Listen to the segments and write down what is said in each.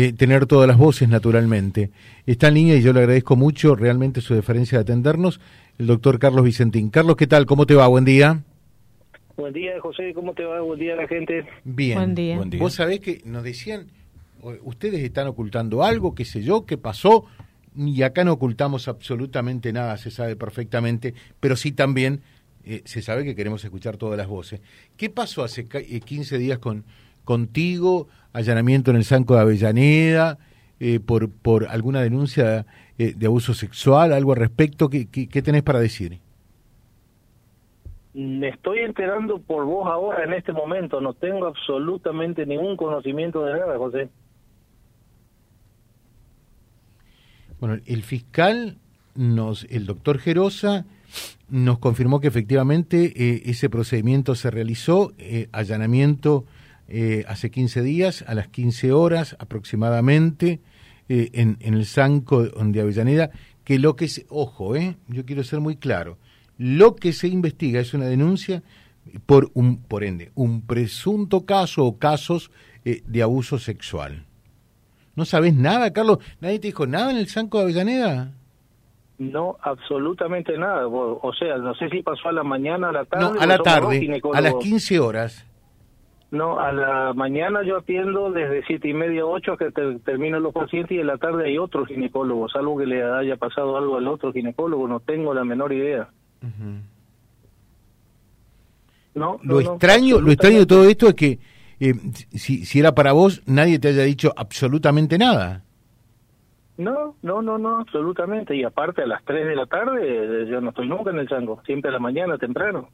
eh, tener todas las voces naturalmente. Está en línea y yo le agradezco mucho realmente su deferencia de atendernos, el doctor Carlos Vicentín. Carlos, ¿qué tal? ¿Cómo te va? Buen día. Buen día, José. ¿Cómo te va? Buen día a la gente. Bien. Buen día. Vos sabés que nos decían, ustedes están ocultando algo, qué sé yo, qué pasó, y acá no ocultamos absolutamente nada, se sabe perfectamente, pero sí también eh, se sabe que queremos escuchar todas las voces. ¿Qué pasó hace 15 eh, días con contigo? Allanamiento en el Sanco de Avellaneda, eh, por, por alguna denuncia de abuso sexual, algo al respecto. ¿Qué, qué, tenés para decir? Me estoy enterando por vos ahora, en este momento. No tengo absolutamente ningún conocimiento de nada, José. Bueno, el fiscal, nos, el doctor Gerosa, nos confirmó que efectivamente eh, ese procedimiento se realizó, eh, allanamiento eh, hace 15 días, a las 15 horas aproximadamente, en, en, el Sanco de Avellaneda, que lo que se, ojo, yo quiero ser muy claro, lo que se investiga es una denuncia por un, por ende, un presunto caso o casos de abuso sexual. ¿No sabes nada, Carlos? ¿Nadie te dijo nada en el Sanco de Avellaneda? No, absolutamente nada. O sea, no sé si pasó a la mañana, a la tarde. No, a la tarde, a las 15 horas. No, a la mañana yo atiendo desde siete y media, ocho que termino los pacientes y en la tarde hay otro ginecólogo, salvo que le haya pasado algo al otro ginecólogo, no tengo la menor idea. No, lo extraño, lo extraño de todo esto es que eh, si, si era para vos, nadie te haya dicho absolutamente nada. No, no, no, no, absolutamente. Y aparte a las 3 de la tarde, yo no estoy nunca en el chango, siempre a la mañana, temprano.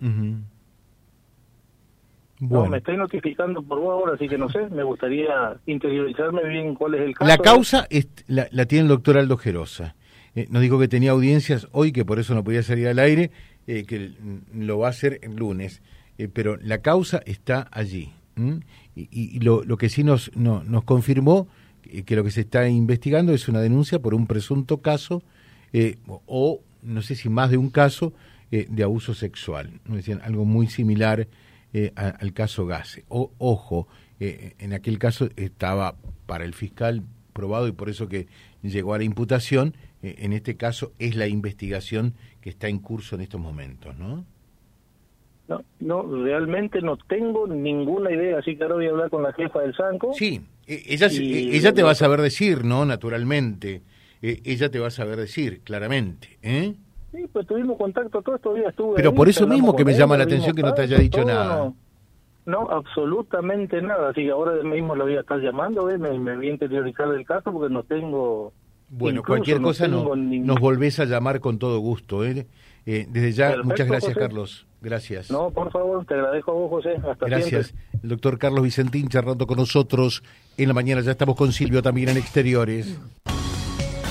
Bueno. me estoy notificando por vos ahora, así que no sé, me gustaría interiorizarme bien cuál es el caso. La causa la, tiene el doctor Aldo Gerosa. Eh, nos dijo que tenía audiencias hoy, que por eso no podía salir al aire, eh, que lo va a hacer el lunes. Eh, pero la causa está allí. Y, lo, lo, que sí nos, no, nos confirmó que lo que se está investigando es una denuncia por un presunto caso eh, o no sé si más de un caso de abuso sexual. ¿no? Decían algo muy similar eh, al caso Gase. O, ojo, en aquel caso estaba para el fiscal probado y por eso que llegó a la imputación. en este caso es la investigación que está en curso en estos momentos, ¿no? No, no, realmente no tengo ninguna idea, así que ahora voy a hablar con la jefa del Sanco. Sí, e, ella, e, ella te va a saber decir, ¿no? Naturalmente. E, ella te va a saber decir, claramente. ¿eh? Sí, pues tuvimos contacto todos estos días. Estuve Pero por eso mismo que me llama la atención que no te haya dicho nada. No, absolutamente nada. Así que ahora mismo lo voy a estar llamando, ¿eh? me, me voy a interiorizar del caso porque no tengo... Bueno, cualquier cosa no, nos volvés a llamar con todo gusto. ¿eh? Eh, desde ya, muchas gracias, Carlos. Gracias. No, por favor, te agradezco a vos, José. Hasta Gracias. El doctor Carlos Vicentín charlando con nosotros en la mañana. Ya estamos con Silvio también en exteriores